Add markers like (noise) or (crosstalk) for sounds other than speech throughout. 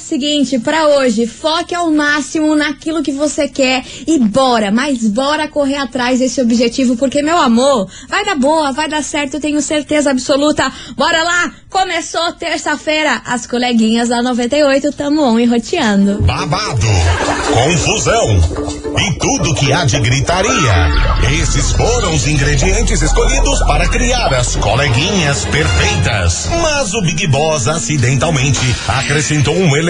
seguinte, para hoje, foque ao máximo naquilo que você quer e bora, mas bora correr atrás desse objetivo, porque meu amor, vai dar boa, vai dar certo, tenho certeza absoluta. Bora lá! Começou terça-feira, as coleguinhas da 98 tamo on e roteando. Babado, confusão e tudo que há de gritaria. Esses foram os ingredientes escolhidos para criar as coleguinhas perfeitas. Mas o Big Boss acidentalmente acrescentou um elemento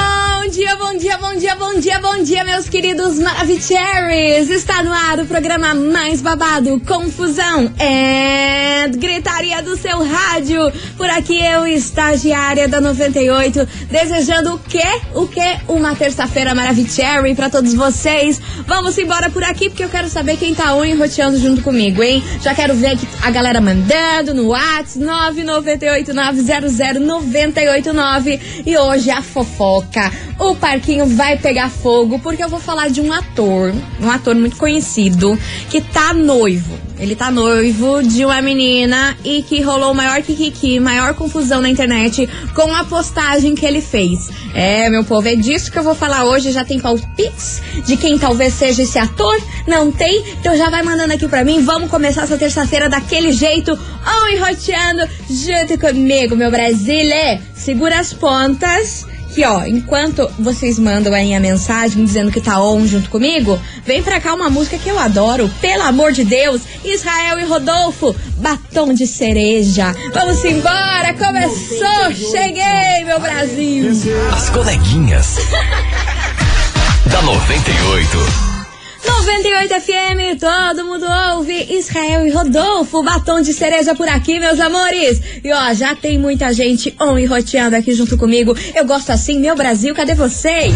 dia, bom dia, bom dia, bom dia, bom dia, meus queridos Maravicheries! Está no ar o programa mais babado, Confusão é Gritaria do seu rádio. Por aqui eu, estagiária da 98, desejando o quê? O quê? Uma terça-feira Maravicherry pra todos vocês. Vamos embora por aqui porque eu quero saber quem tá on roteando junto comigo, hein? Já quero ver a galera mandando no WhatsApp 998900989 e hoje a fofoca. O parquinho vai pegar fogo porque eu vou falar de um ator, um ator muito conhecido, que tá noivo. Ele tá noivo de uma menina e que rolou maior kikiki, maior confusão na internet com a postagem que ele fez. É, meu povo, é disso que eu vou falar hoje. Já tem palpites de quem talvez seja esse ator? Não tem? Então já vai mandando aqui pra mim. Vamos começar essa terça-feira daquele jeito, on e roteando junto comigo, meu Brasília. Segura as pontas que ó, enquanto vocês mandam aí a mensagem dizendo que tá on junto comigo, vem pra cá uma música que eu adoro, pelo amor de Deus, Israel e Rodolfo, Batom de Cereja. Vamos embora, começou, cheguei, meu Brasil. As coleguinhas. (laughs) da 98. 98 FM, todo mundo ouve Israel e Rodolfo, batom de cereja por aqui, meus amores. E ó, já tem muita gente on e roteando aqui junto comigo. Eu gosto assim, meu Brasil, cadê vocês?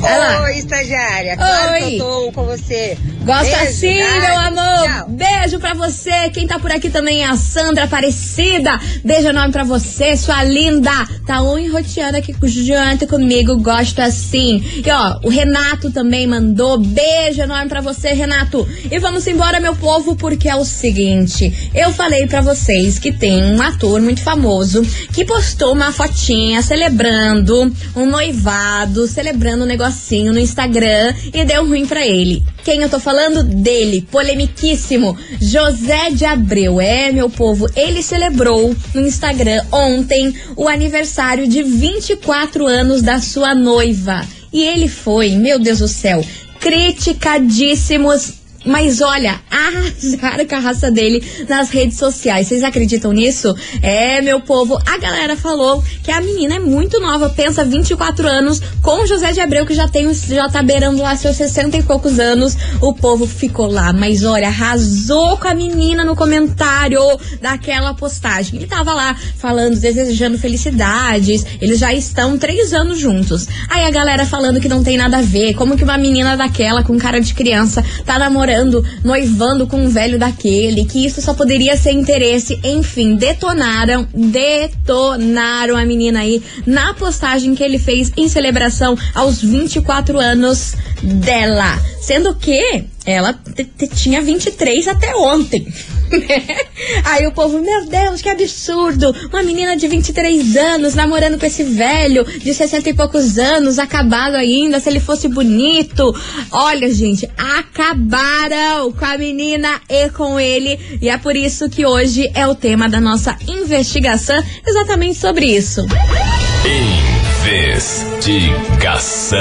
Oi, estagiária. Claro Oi. que eu tô com você. Gosta Beijo, assim, meu amor. Tchau. Beijo pra você. Quem tá por aqui também é a Sandra Aparecida. Beijo enorme pra você, sua linda. Tá um enroteando aqui junto comigo. Gosto assim. E ó, o Renato também mandou. Beijo enorme pra você, Renato. E vamos embora, meu povo, porque é o seguinte. Eu falei pra vocês que tem um ator muito famoso que postou uma fotinha celebrando um noivado, celebrando um negocinho no Instagram e deu ruim pra ele. Quem eu tô falando? Dele, polemiquíssimo, José de Abreu. É, meu povo, ele celebrou no Instagram ontem o aniversário de 24 anos da sua noiva. E ele foi, meu Deus do céu, criticadíssimos mas olha, arrasaram com a raça dele nas redes sociais. Vocês acreditam nisso? É, meu povo. A galera falou que a menina é muito nova, pensa 24 anos, com o José de Abreu, que já tem já tá beirando lá seus 60 e poucos anos. O povo ficou lá, mas olha, arrasou com a menina no comentário daquela postagem. Ele tava lá falando, desejando felicidades. Eles já estão três anos juntos. Aí a galera falando que não tem nada a ver, como que uma menina daquela com cara de criança tá namorando namorando, noivando com um velho daquele, que isso só poderia ser interesse. Enfim, detonaram, detonaram a menina aí na postagem que ele fez em celebração aos 24 anos dela. Sendo que ela tinha 23 até ontem. Aí o povo, meu Deus, que absurdo! Uma menina de 23 anos namorando com esse velho de 60 e poucos anos, acabado ainda, se ele fosse bonito. Olha, gente, acabaram com a menina e com ele. E é por isso que hoje é o tema da nossa investigação, exatamente sobre isso. Investigação.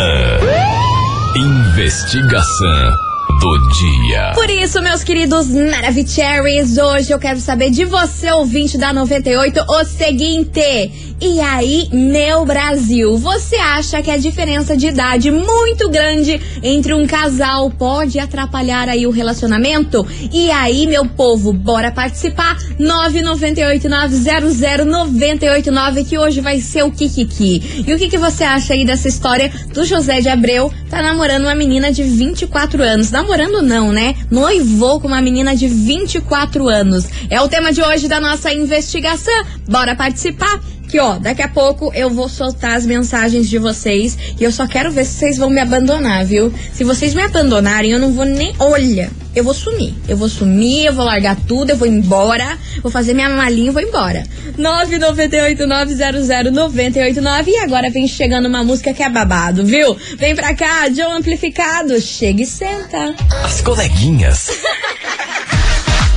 Investigação do dia. Por isso, meus queridos Maravicheries, hoje eu quero saber de você, ouvinte da 98, o seguinte: E aí, meu Brasil, você acha que a diferença de idade muito grande entre um casal pode atrapalhar aí o relacionamento? E aí, meu povo, bora participar? 998900989 que hoje vai ser o Kikiki. E o que, que você acha aí dessa história do José de Abreu? Tá namorando uma menina de 24 anos. Namorando não, né? Noivou com uma menina de 24 anos. É o tema de hoje da nossa investigação. Bora participar? Que ó, daqui a pouco eu vou soltar as mensagens de vocês e eu só quero ver se vocês vão me abandonar, viu? Se vocês me abandonarem, eu não vou nem. Olha, eu vou sumir. Eu vou sumir, eu vou largar tudo, eu vou embora, vou fazer minha malinha e vou embora. 998900989 e agora vem chegando uma música que é babado, viu? Vem pra cá, John Amplificado, chega e senta. As coleguinhas. (laughs)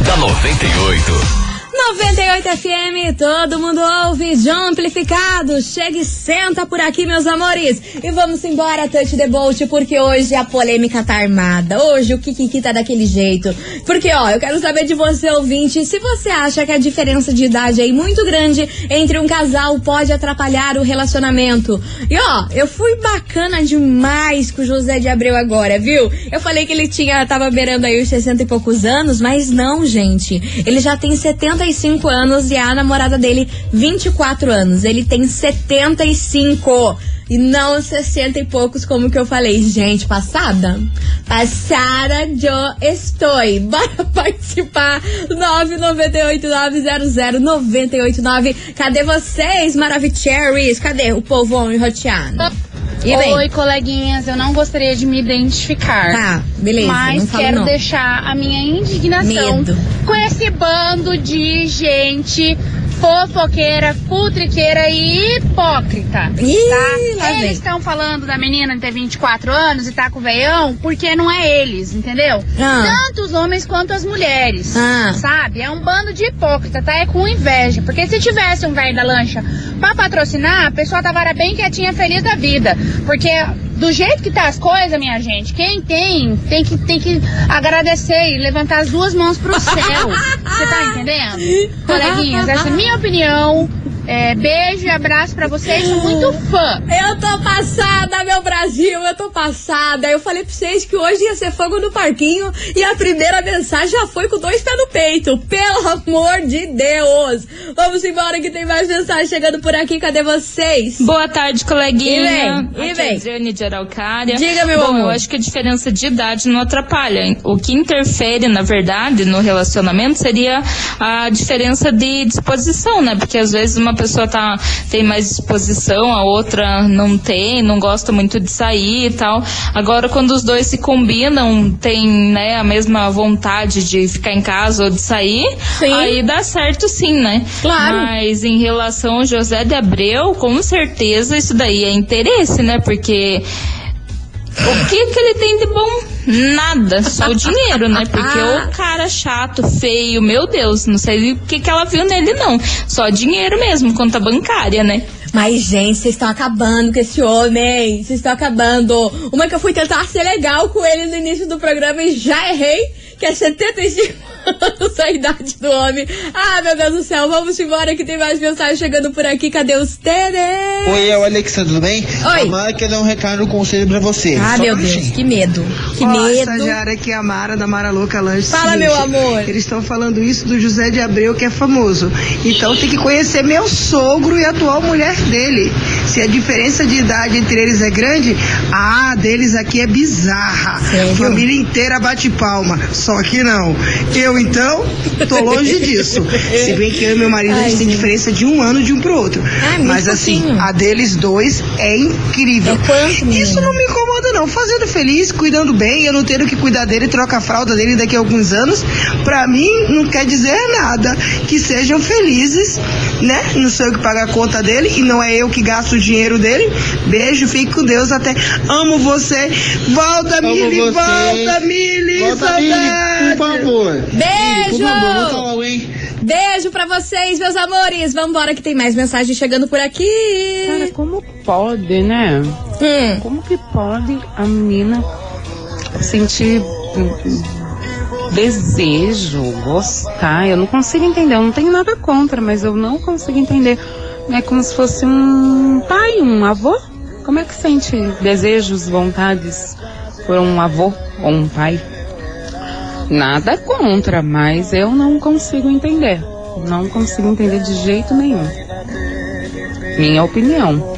da 98. 98 FM, todo mundo ouve, John Amplificado. Chega e senta por aqui, meus amores. E vamos embora, Touch the Bolt, porque hoje a polêmica tá armada. Hoje o Kikiki tá daquele jeito. Porque, ó, eu quero saber de você, ouvinte, se você acha que a diferença de idade aí muito grande entre um casal pode atrapalhar o relacionamento. E, ó, eu fui bacana demais com o José de Abreu agora, viu? Eu falei que ele tinha, tava beirando aí os 60 e poucos anos, mas não, gente. Ele já tem 75 35 anos e a namorada dele 24 anos. Ele tem 75 e não 60 e poucos, como que eu falei. Gente, passada? Passada eu estou. Bora (laughs) participar. 998-900-989. Cadê vocês, Maravicheries? Cadê o povão enroteado? E bem? Oi, coleguinhas, eu não gostaria de me identificar. Tá, beleza. Mas quero não. deixar a minha indignação Medo. com esse bando de gente fofoqueira, futriqueira e hipócrita. Ih, tá? Eles estão falando da menina de ter 24 anos e tá com o veião porque não é eles, entendeu? Ah. Tanto os homens quanto as mulheres. Ah. Sabe? É um bando de hipócrita, tá? É com inveja. Porque se tivesse um velho da lancha pra patrocinar, a pessoa tava bem quietinha, feliz da vida. Porque do jeito que tá as coisas, minha gente, quem tem, tem que, tem que agradecer e levantar as duas mãos pro céu. (laughs) Você tá entendendo? Coleguinhas, essa é minha opinião. É, beijo e abraço pra vocês, sou muito fã. Eu tô passada, meu Brasil, eu tô passada. Eu falei pra vocês que hoje ia ser fogo no parquinho e a primeira mensagem já foi com dois pés no peito. Pelo amor de Deus. Vamos embora que tem mais mensagem chegando por aqui. Cadê vocês? Boa tarde, coleguinha. E vem, e Aqui vem. É a Adriane de Araucária. Diga, meu Bom, amor. eu acho que a diferença de idade não atrapalha. O que interfere, na verdade, no relacionamento seria a diferença de disposição, né? Porque às vezes uma pessoa tá, tem mais disposição, a outra não tem, não gosta muito de sair e tal. Agora, quando os dois se combinam, tem né, a mesma vontade de ficar em casa ou de sair, Sim. aí dá certo sim, né? Claro. Mas em relação ao José de Abreu, com certeza isso daí é interesse, né? Porque o que que ele tem de bom? Nada, só o dinheiro, né? Porque o cara chato, feio, meu Deus, não sei o que que ela viu nele não. Só dinheiro mesmo, conta bancária, né? Mas, gente, vocês estão acabando com esse homem. Vocês estão acabando. Uma que eu fui tentar ser legal com ele no início do programa e já errei, que é 75 (laughs) anos a idade do homem. Ah, meu Deus do céu, vamos embora que tem mais mensagem chegando por aqui. Cadê os Tere? Oi, é o Alexa, tudo bem? Oi. A Mara quer dar um recado, um conselho pra você. Ah, Só meu Deus, que medo. Que Ó, medo. estagiária aqui é a Mara da Mara Louca Lanche. Fala, meu amor. Eles estão falando isso do José de Abreu, que é famoso. Então tem que conhecer meu sogro e a atual mulher dele. Se a diferença de idade entre eles é grande, a deles aqui é bizarra. Família inteira bate palma. Só que não. Eu, então, tô longe disso. (laughs) Se bem que eu e meu marido, a Ai, gente tem diferença de um ano de um pro outro. Ah, Mas assim, pouquinho. a deles dois é incrível. É quanto, menina? Isso não me incomoda, não. Fazendo feliz, cuidando bem, eu não tendo que cuidar dele, trocar a fralda dele daqui a alguns anos, pra mim não quer dizer nada. Que sejam felizes, né? Não sou eu que pago a conta dele e não é eu que gasto o dinheiro dele. Beijo, fique com Deus até. Amo você. Volta, Amo Mili, você. volta, Mili, Volta, Mili, saudade. Por favor. Beijo! Por favor, logo, hein? Beijo pra vocês, meus amores. Vambora que tem mais mensagem chegando por aqui. Cara, como pode, né? Hum. Como que pode a menina sentir desejo, gostar? Eu não consigo entender. Eu não tenho nada contra, mas eu não consigo entender. é como se fosse um pai, um avô. Como é que sente desejos, vontades por um avô ou um pai? Nada contra, mas eu não consigo entender. Não consigo entender de jeito nenhum. Minha opinião.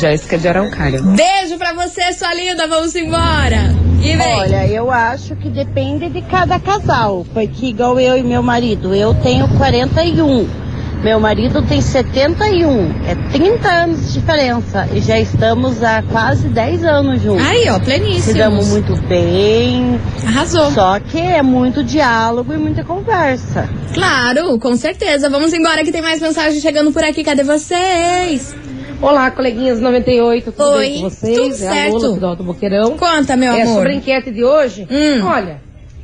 Jéssica de Araucária. Beijo pra você, sua linda. Vamos embora. E vem. Olha, eu acho que depende de cada casal. Porque igual eu e meu marido, eu tenho 41. Meu marido tem 71. É 30 anos de diferença. E já estamos há quase 10 anos juntos. Aí, ó, pleníssimos. Se damos muito bem. Arrasou. Só que é muito diálogo e muita conversa. Claro, com certeza. Vamos embora que tem mais mensagem chegando por aqui. Cadê vocês? Olá, coleguinhas 98, tudo Oi, bem com vocês? tudo é certo. a Lola aqui do Alto Boqueirão. Conta, meu é, amor. Sobre a enquete de hoje, Hum. olha,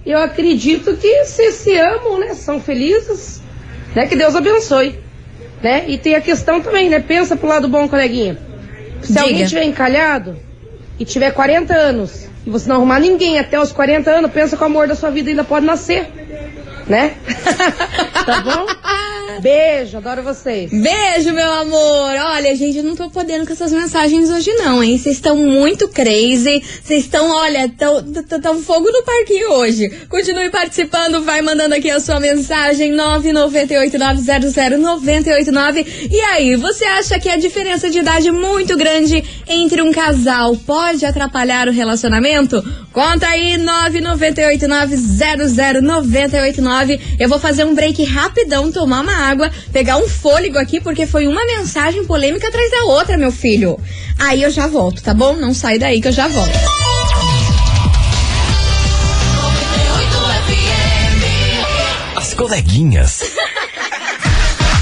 eu acredito que vocês se amam, né? São felizes, né? Que Deus abençoe, né? E tem a questão também, né? Pensa pro lado bom, coleguinha. Se Diga. alguém tiver encalhado e tiver 40 anos e você não arrumar ninguém até os 40 anos, pensa que o amor da sua vida ainda pode nascer, né? (laughs) tá bom? Beijo, adoro vocês. Beijo, meu amor. Olha, gente, eu não tô podendo com essas mensagens hoje, não, hein? Vocês estão muito crazy. Vocês estão, olha, tão, tão, tão fogo no parquinho hoje. Continue participando, vai mandando aqui a sua mensagem 998900989. E aí, você acha que a diferença de idade muito grande entre um casal pode atrapalhar o relacionamento? Conta aí, 998900989. Eu vou fazer um break rapidão, tomar uma água, pegar um fôlego aqui, porque foi uma mensagem polêmica atrás da outra, meu filho. Aí eu já volto, tá bom? Não sai daí que eu já volto. As coleguinhas.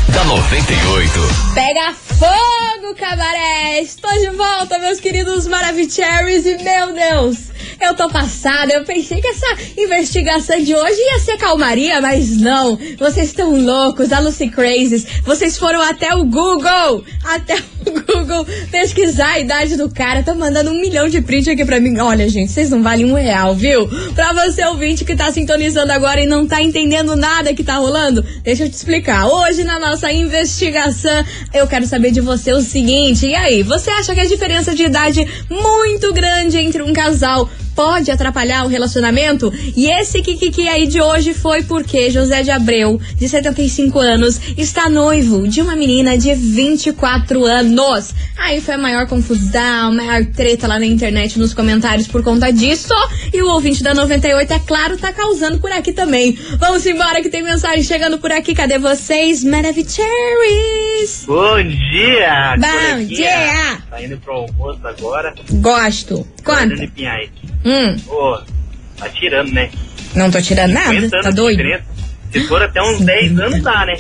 da 98. Pega fogo, cabaré! Estou de volta, meus queridos Maravicheries, e meu Deus, eu tô passada. Eu pensei que essa investigação de hoje ia ser calmaria, mas não. Vocês estão loucos, a Lucy Crazes. Vocês foram até o Google, até o (laughs) Google pesquisar a idade do cara. Estão mandando um milhão de print aqui pra mim. Olha, gente, vocês não valem um real, viu? Pra você ouvinte que tá sintonizando agora e não tá entendendo nada que tá rolando, deixa eu te explicar. Hoje na nossa investigação, eu quero saber de você o seguinte: e aí, você acha que a diferença de idade muito grande entre um casal pode atrapalhar o relacionamento? E esse Kikiki aí de hoje foi porque José de Abreu, de 75 anos, está noivo de uma menina de 24 anos. Aí foi a maior confusão, a maior treta lá na internet, nos comentários por conta disso. E o ouvinte da 98, é claro, tá causando por aqui também. Vamos embora que tem mensagem chegando por aqui. Cadê vocês? Maravicheries! Bom dia! Bom dia. Tá indo pro almoço agora. Gosto. Pinhais. Hum, Pô, tá tirando, né? não tô tirando nada, 50 tá doido? diferença. Se for até uns 10 anos dá, né?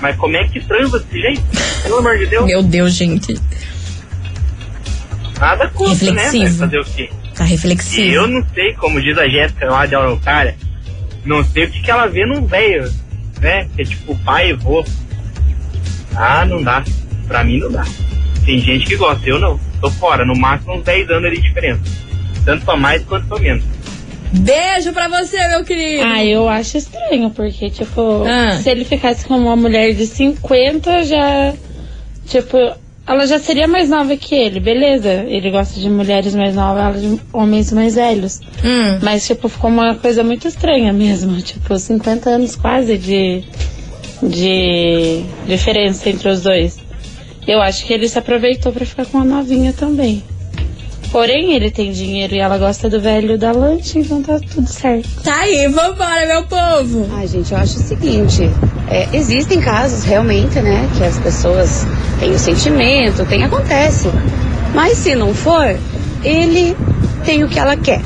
Mas como é que transa desse jeito? Pelo amor de Deus. Meu Deus, gente. Nada contra, né? Reflexivo. Vai fazer o quê? Tá E reflexivo. eu não sei, como diz a Jéssica lá de Araucária, não sei o que, que ela vê num velho, né? Que é tipo pai e vô. Ah, não dá. Pra mim não dá. Tem gente que gosta, eu não. Tô fora, no máximo uns 10 anos de diferença. Tanto pra mais quanto pra menos. Beijo pra você, meu querido. Ah, eu acho estranho, porque, tipo, Ah. se ele ficasse com uma mulher de 50, já. Tipo, ela já seria mais nova que ele, beleza? Ele gosta de mulheres mais novas, ela de homens mais velhos. Hum. Mas, tipo, ficou uma coisa muito estranha mesmo. (laughs) Tipo, 50 anos quase de. de diferença entre os dois. Eu acho que ele se aproveitou pra ficar com a novinha também. Porém, ele tem dinheiro e ela gosta do velho da lanche, então tá tudo certo. Tá aí, vambora, meu povo. Ai, gente, eu acho o seguinte: é, existem casos realmente, né, que as pessoas têm o sentimento, tem, acontece. Mas se não for, ele tem o que ela quer.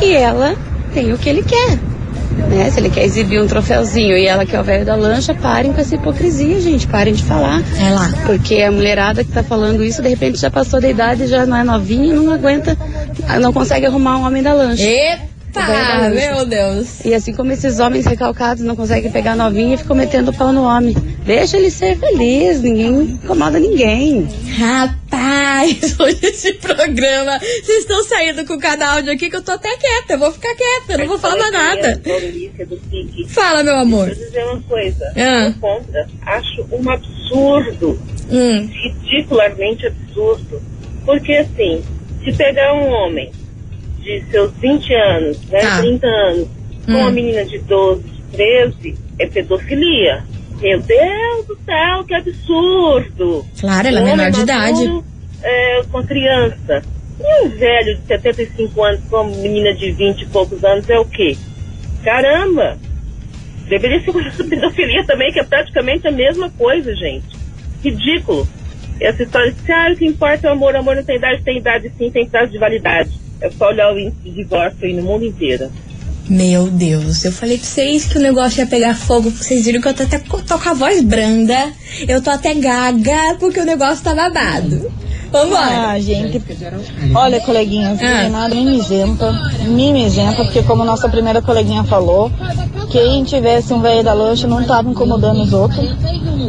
E ela tem o que ele quer. Né? Se ele quer exibir um troféuzinho e ela quer o velho da lancha, parem com essa hipocrisia, gente. Parem de falar. É lá. Porque a mulherada que tá falando isso, de repente já passou da idade, já não é novinha e não aguenta, não consegue arrumar um homem da lancha. E... Ah, meu Deus. E assim como esses homens recalcados não conseguem pegar novinha e ficam metendo pau no homem. Deixa ele ser feliz, ninguém incomoda ninguém. Rapaz, (laughs) hoje esse programa, vocês estão saindo com cada áudio aqui que eu tô até quieta, eu vou ficar quieta, eu não vou falar mais nada. Fala, meu amor. Deixa eu dizer uma coisa. Ah. Contra. Acho um absurdo. Hum. Ridicularmente absurdo. Porque assim, se pegar um homem de seus 20 anos, né, Tá. 30 anos, com Hum. uma menina de 12, 13, é pedofilia. Meu Deus do céu, que absurdo! Claro, ela é menor de idade. é, com a criança. E um velho de 75 anos com uma menina de 20 e poucos anos é o quê? Caramba! Deveria ser (laughs) pedofilia também, que é praticamente a mesma coisa, gente. Ridículo. Essa história de que, ah, o que importa é o amor, o amor não tem idade, tem idade sim, tem prazo de validade. É só olhar o índice de divórcio aí no mundo inteiro. Meu Deus, eu falei pra vocês que o negócio ia pegar fogo. Vocês viram que eu tô até tô com a voz branda. Eu tô até gaga porque o negócio tá babado. Vambora. Ah, gente. Olha, coleguinhas, Ah. nada mimizenta. Mimizenta, porque como nossa primeira coleguinha falou, quem tivesse um velho da lancha não tava incomodando os outros.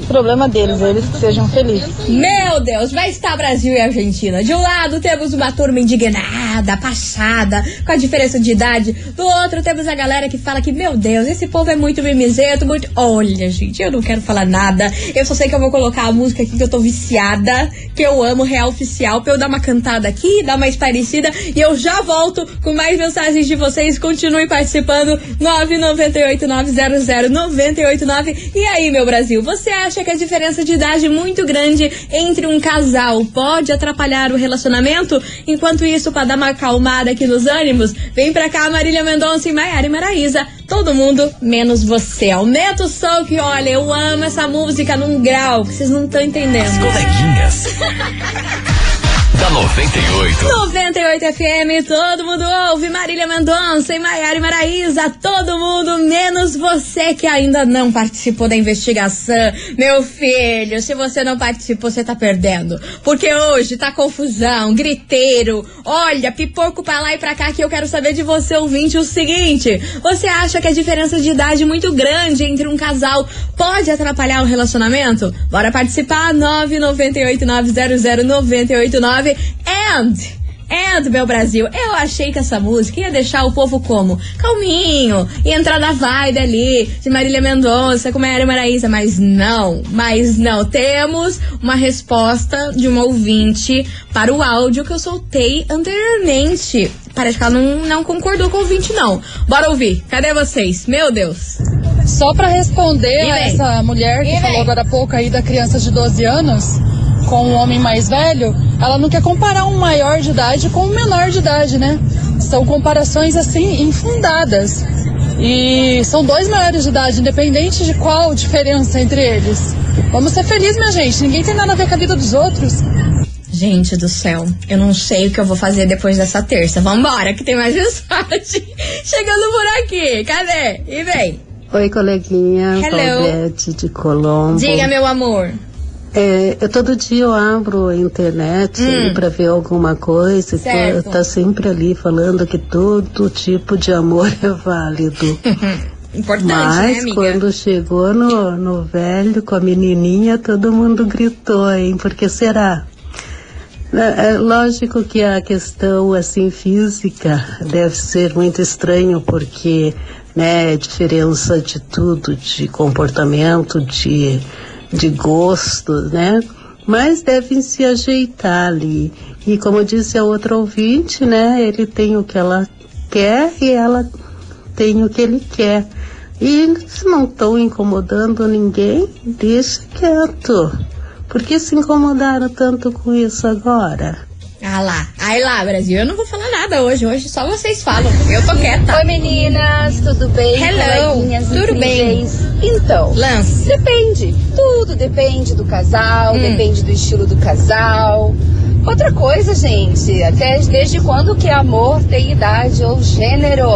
Problema deles, eles que sejam felizes. Meu Deus, vai estar Brasil e Argentina. De um lado temos uma turma indignada, passada, com a diferença de idade. Do outro temos a galera que fala que, meu Deus, esse povo é muito mimizento, muito. Olha, gente, eu não quero falar nada. Eu só sei que eu vou colocar a música aqui que eu tô viciada, que eu amo, real oficial, pra eu dar uma cantada aqui, dar uma esparecida. E eu já volto com mais mensagens de vocês. Continue participando. 998900989. E aí, meu Brasil, você acha que a diferença de idade muito grande entre um casal pode atrapalhar o relacionamento? Enquanto isso, para dar uma acalmada aqui nos ânimos, vem pra cá Marília Mendonça e Maiara e Maraísa. Todo mundo, menos você. Aumenta o som que, olha, eu amo essa música num grau que vocês não estão entendendo. As coleguinhas. (laughs) da 98. 98 FM, todo mundo ouve Marília Mendonça e Maiara Maraísa, todo mundo, menos você que ainda não participou da investigação. Meu filho, se você não participou, você tá perdendo. Porque hoje tá confusão, griteiro, olha, pipoco pra lá e pra cá que eu quero saber de você, ouvinte, o seguinte. Você acha que a diferença de idade muito grande entre um casal pode atrapalhar o relacionamento? Bora participar, 998900989 and And, meu Brasil, eu achei que essa música ia deixar o povo como? Calminho, ia entrar na vibe ali de Marília Mendonça com Maria Maraísa, mas não, mas não. Temos uma resposta de uma ouvinte para o áudio que eu soltei anteriormente. Parece que ela não, não concordou com o ouvinte, não. Bora ouvir, cadê vocês? Meu Deus. Só pra responder a essa mulher que E falou agora há pouco aí da criança de 12 anos com um homem mais velho, ela não quer comparar um maior de idade com um menor de idade, né? São comparações assim infundadas. E são dois maiores de idade, independente de qual diferença entre eles. Vamos ser felizes, minha gente. Ninguém tem nada a ver com a vida dos outros. Gente do céu, eu não sei o que eu vou fazer depois dessa terça. Vambora, que tem mais mensagem (laughs) chegando por aqui. Cadê? E vem. Oi, coleguinha. Hello. Claudete de Colombo. Diga, meu amor. É, eu todo dia eu abro a internet Hum. para ver alguma coisa. e Certo. Tá, sempre ali falando que todo tipo de amor (laughs) é válido. (laughs) Importante, Mas né, quando chegou no, no velho com a menininha, todo mundo gritou, hein? Por que será? É, é lógico que a questão assim física deve ser muito estranho porque né diferença de tudo de comportamento de de gosto né? Mas devem se ajeitar ali. E como disse a outra ouvinte né ele tem o que ela quer e ela tem o que ele quer. E se não estão incomodando ninguém deixa quieto. Por que se incomodaram tanto com isso agora? Ah lá, aí lá, Brasil, eu não vou falar nada hoje. Hoje só vocês falam. Eu tô quieta. Oi meninas, tudo bem? Hello, tudo bem? Então, Lance. depende. Tudo depende do casal, Hum. depende do estilo do casal. Outra coisa, gente, até desde quando que amor tem idade ou gênero?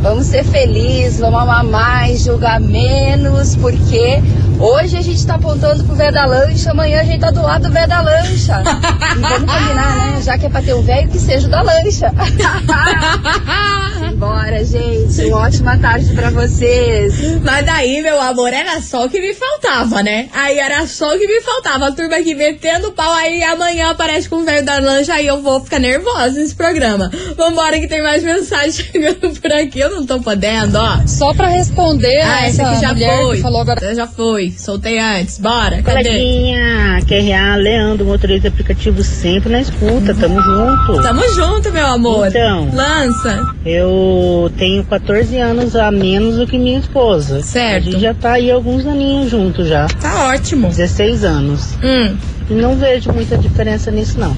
Vamos ser felizes, vamos amar mais, julgar menos, porque Hoje a gente tá apontando pro velho da lancha, amanhã a gente tá do lado do velho da lancha. (laughs) E vamos combinar, né? Já que é pra ter o velho, que seja o da lancha. (laughs) Bora, gente. Uma ótima tarde pra vocês. Mas daí, meu amor, era só o que me faltava, né? Aí era só o que me faltava. A turma aqui metendo pau, aí amanhã aparece com o velho da lancha, aí eu vou ficar nervosa nesse programa. Vambora que tem mais mensagem (laughs) chegando por aqui, eu não tô podendo, ó. Só pra responder Ah, a essa essa aqui já foi. que falou agora. Já foi, soltei antes. Bora, cadê? Coleguinha, QRA, Leandro, motorista de aplicativo sempre na escuta, tamo junto. Tamo junto, meu amor. Então, Lança. eu tenho 14 anos a menos do que minha esposa. Certo. A gente já tá aí alguns aninhos juntos já. Tá ótimo. 16 anos. Hum. E não vejo muita diferença nisso não.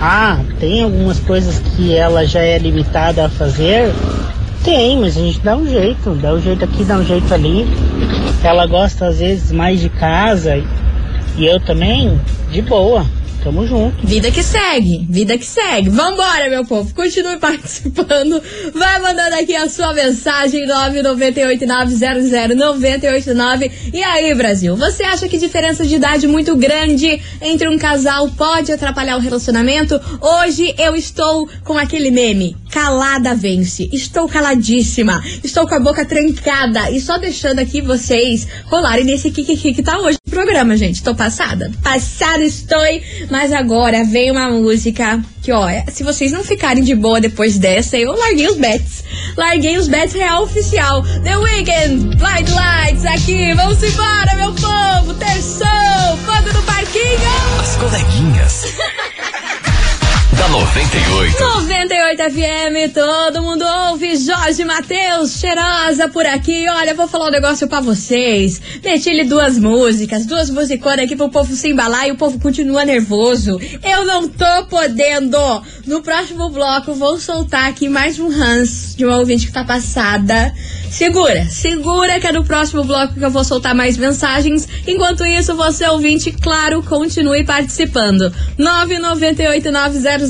Ah, tem algumas coisas que ela já é limitada a fazer? Tem, mas a gente dá um jeito, dá um jeito aqui, dá um jeito ali. Ela gosta às vezes mais de casa e eu também, de boa. Tamo junto. Vida que segue, vida que segue. Vambora, meu povo. Continue (laughs) participando. Vai mandando aqui a sua mensagem 998900989. E aí, Brasil? Você acha que diferença de idade muito grande entre um casal pode atrapalhar o relacionamento? Hoje eu estou com aquele meme. Calada vence. Estou caladíssima. Estou com a boca trancada. E só deixando aqui vocês rolarem nesse kikiki que tá hoje no programa, gente. Tô passada. Passada estou. Mas agora vem uma música que, ó, é- se vocês não ficarem de boa depois dessa, eu larguei os bets. Larguei os bets real oficial. The Weeknd, Blind Lights aqui. Vamos embora, meu povo. Terção, fogo no parquinho. As coleguinhas. (laughs) da 98. 98 FM, todo mundo ouve. Jorge Matheus, cheirosa por aqui. Olha, vou falar um negócio pra vocês. Meti-lhe duas músicas, duas musiconas aqui pro povo se embalar e o povo continua nervoso. Eu não tô podendo. No próximo bloco, vou soltar aqui mais um Hans de uma ouvinte que tá passada. Segura, segura que é no próximo bloco que eu vou soltar mais mensagens. Enquanto isso, você ouvinte, claro, continue participando.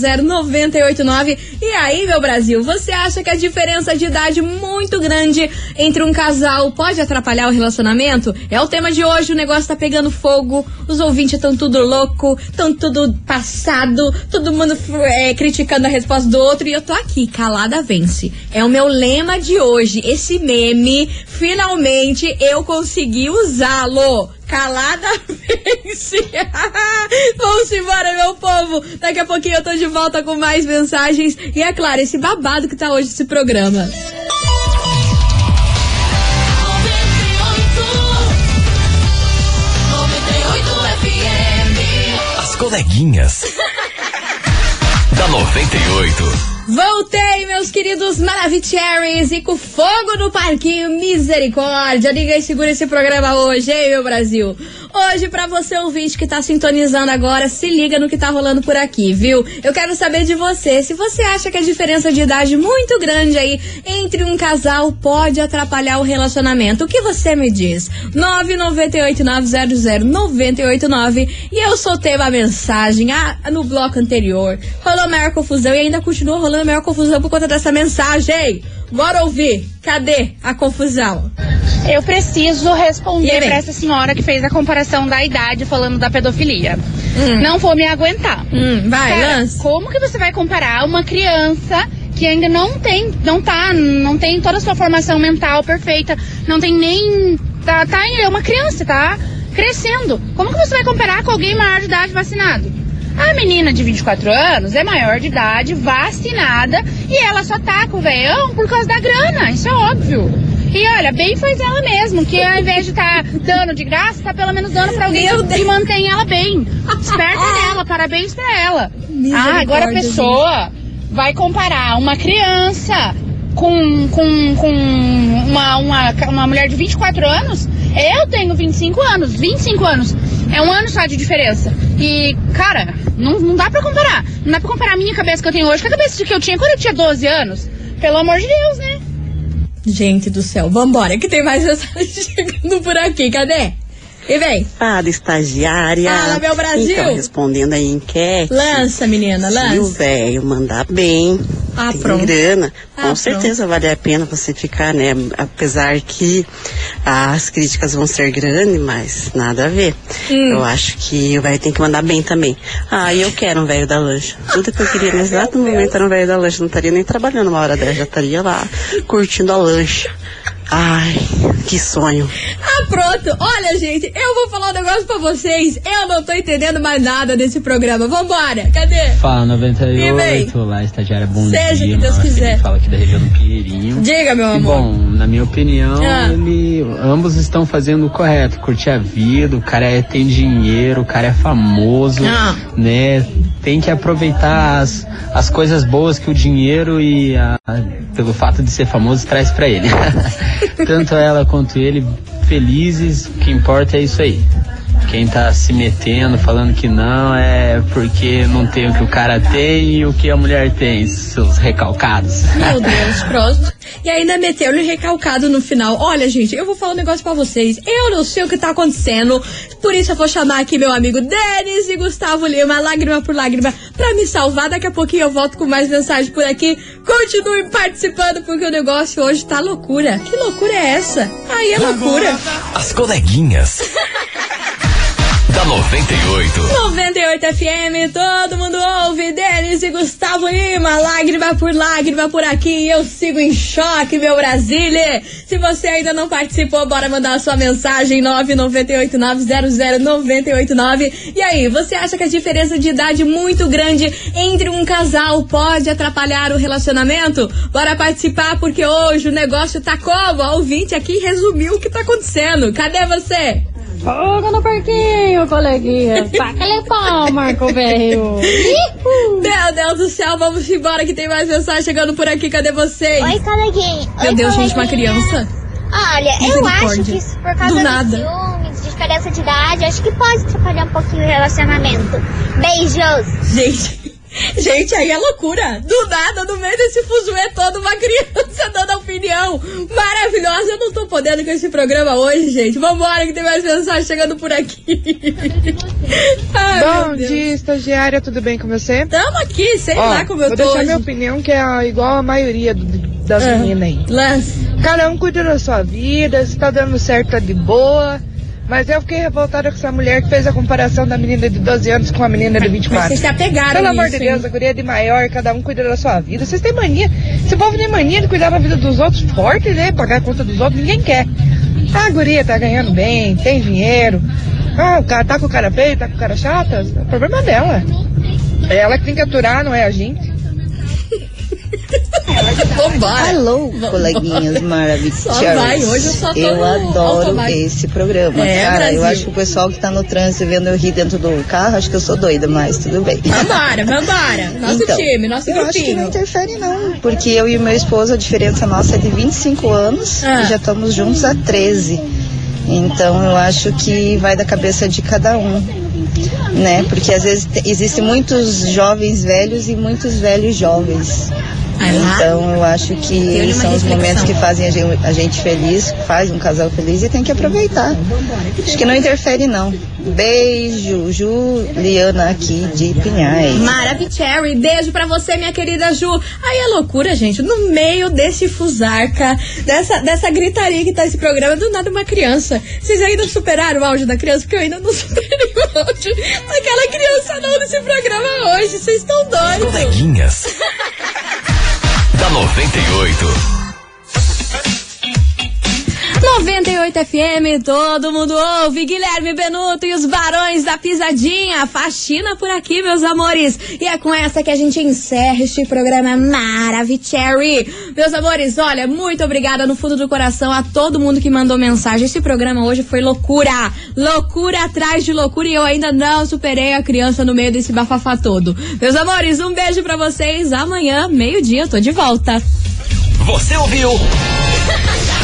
998900989. E aí, meu Brasil, você acha que a diferença de idade muito grande entre um casal pode atrapalhar o relacionamento? É o tema de hoje, o negócio tá pegando fogo, os ouvintes estão tudo louco, estão tudo passado, todo mundo é, criticando a resposta do outro e eu tô aqui, calada vence. É o meu lema de hoje, esse meme, finalmente eu consegui usá-lo. Calada (laughs) vence. (laughs) Vamos embora, meu povo. Daqui a pouquinho eu tô de volta com mais mensagens. E é claro, esse babado que tá hoje esse programa. As coleguinhas. (laughs) da 98. Voltei, meus queridos Maravicheries, e com fogo no parquinho, misericórdia. Ninguém segura esse programa hoje, hein, meu Brasil? Hoje, pra você ouvinte que tá sintonizando agora, se liga no que tá rolando por aqui, viu? Eu quero saber de você, se você acha que a diferença de idade muito grande aí entre um casal pode atrapalhar o relacionamento. O que você me diz? 998900989 e eu soltei uma mensagem ah, no bloco anterior. Rolou maior confusão e ainda continua rolando maior confusão por conta dessa mensagem. Bora ouvir. Cadê a confusão? Eu preciso responder pra essa senhora que fez a comparação da idade falando da pedofilia. Hum. Não vou me aguentar. Hum, vai, Cara, lança. como que você vai comparar uma criança que ainda não tem, não tá, não tem toda a sua formação mental perfeita, não tem nem tá, tá é uma criança, tá crescendo. Como que você vai comparar com alguém maior de idade vacinado? A menina de 24 anos é maior de idade, vacinada, e ela só tá com o veião por causa da grana, isso é óbvio. E olha, bem faz ela mesmo, que ao invés de estar dando de graça, tá pelo menos dando pra alguém que mantém ela bem. Esperta (laughs) dela, parabéns pra ela. Ah, agora a pessoa vai comparar uma criança com, com, com uma, uma, uma mulher de 24 anos. Eu tenho 25 anos, 25 anos. É um ano só de diferença. E, cara, não, não dá pra comparar. Não dá pra comparar a minha cabeça que eu tenho hoje com a cabeça que eu tinha quando eu tinha 12 anos. Pelo amor de Deus, né? Gente do céu, vambora, que tem mais (laughs) mensagem chegando por aqui. Cadê? E vem. Fala, estagiária. Fala, meu Brasil. Então, respondendo a enquete. Lança, menina, Se o lança. velho mandar bem, Ah, tem pronto. grana, Ah, com certeza vale a pena você ficar, né? Apesar que as críticas vão ser grandes, mas nada a ver. Hum. Eu acho que o velho tem que mandar bem também. Ah, eu quero um velho da lancha. Tudo que eu queria nesse exato momento era um velho da lancha. Não estaria nem trabalhando uma hora dessa, já estaria lá curtindo a lancha. Ai, que sonho. Ah, pronto. Olha, gente, eu vou falar um negócio pra vocês. Eu não tô entendendo mais nada desse programa. Vambora. Cadê? Fala E vem. 98, lá estagiária, bom Seja dia. o que Deus quiser. Fala aqui da região do Pinheirinho. Diga, meu E, amor. bom, na minha opinião, Ah. ele, ambos estão fazendo o correto, curtir a vida, o cara é, tem dinheiro, o cara é famoso, Ah. né? Tem que aproveitar as, as coisas boas que o dinheiro e a- pelo fato de ser famoso traz pra ele. (laughs) Tanto ela quanto ele felizes, o que importa é isso aí. Quem tá se metendo, falando que não, é porque não tem o que o cara tem e o que a mulher tem, seus recalcados. Meu (laughs) Deus, pronto. E ainda meteu-lhe recalcado no final. Olha, gente, eu vou falar um negócio pra vocês. Eu não sei o que tá acontecendo. Por isso eu vou chamar aqui meu amigo Denis e Gustavo Lima, lágrima por lágrima, pra me salvar. Daqui a pouquinho eu volto com mais mensagem por aqui. Continuem participando, porque o negócio hoje tá loucura. Que loucura é essa? Aí é loucura. As coleguinhas. (laughs) da 98. 98 FM, todo mundo ouve. Denis e Gustavo Lima, lágrima por lágrima por aqui. Eu sigo em choque, meu Brasília. Se você ainda não participou, bora mandar a sua mensagem 998900989. E aí, você acha que a diferença de idade muito grande entre um casal pode atrapalhar o relacionamento? Bora participar, porque hoje o negócio tá como? A ouvinte aqui resumiu o que tá acontecendo. Cadê você? Fogo no parquinho, coleguinha. Taca-lhe pau, Marco Velho. Meu Deus do céu, vamos embora que tem mais mensagem chegando por aqui. Cadê vocês? Oi, coleguinha. Meu Oi, Deus, gente, uma criança. Olha, eu acho que isso por causa Do nada. ciúmes, de diferença de idade, acho que pode atrapalhar um pouquinho o relacionamento. Beijos. Gente, gente, aí é loucura. Do nada, no meio desse fuzuê todo, uma criança dando opinião maravilhosa. Eu não tô podendo com esse programa hoje, gente. Vambora que tem mais mensagem chegando por aqui. (laughs) Ai, Bom dia, estagiária, tudo bem com você? Tamo aqui, sei Ó, lá como eu vou tô deixar hoje. minha opinião, que é igual a maioria do- das Ah, meninas aí. Lance. Cada um cuida da sua vida, se tá dando certo, tá de boa. Mas eu fiquei revoltada com essa mulher que fez a comparação da menina de 12 anos com a menina de 24. Mas vocês se apegaram Pelo amor de Deus, hein? a guria é de maior, cada um cuida da sua vida. Vocês têm mania. Esse povo tem mania de cuidar da vida dos outros forte, né? Pagar a conta dos outros, ninguém quer. A guria tá ganhando bem, tem dinheiro. Ah, o cara tá com o cara feio, tá com o cara chato. O problema é dela. É ela que tem que aturar, não é a gente. Vambora. Alô, coleguinhas maravilhosas. Hoje eu só tô Eu adoro esse programa. É, Cara, Brasil. eu acho que o pessoal que tá no trânsito vendo eu rir dentro do carro, acho que eu sou doida, mas tudo bem. Vambora, vambora. Nosso Então, time, nosso eu acho que não interfere não, porque eu e o meu esposo, a diferença nossa é de 25 anos Ah. e já estamos juntos há 13. Então eu acho que vai da cabeça de cada um, né? Porque às vezes te- existem muitos jovens velhos e muitos velhos jovens. Então eu acho que eles são os momentos que fazem a gen- a gente feliz, faz um casal feliz e tem que aproveitar. Acho que não interfere não. Beijo, Juliana aqui de Pinhais. Maravicherry, beijo pra você, minha querida Ju. Aí é loucura, gente. No meio desse fusarca, dessa, dessa gritaria que tá esse programa, do nada uma criança. Vocês ainda superaram o áudio da criança? Porque eu ainda não (laughs) superei o áudio daquela criança não nesse programa hoje. Vocês estão doidos. Coleguinhas. (laughs) da 98. 98 FM, todo mundo ouve. Guilherme Benuto e os Barões da Pisadinha. Faxina por aqui, meus amores. E é com essa que a gente encerra este programa Maravicherry. Meus amores, olha, muito obrigada no fundo do coração a todo mundo que mandou mensagem. Esse programa hoje foi loucura. Loucura atrás de loucura e eu ainda não superei a criança no meio desse bafafá todo. Meus amores, um beijo pra vocês. Amanhã, meio-dia, eu tô de volta. Você ouviu? (laughs)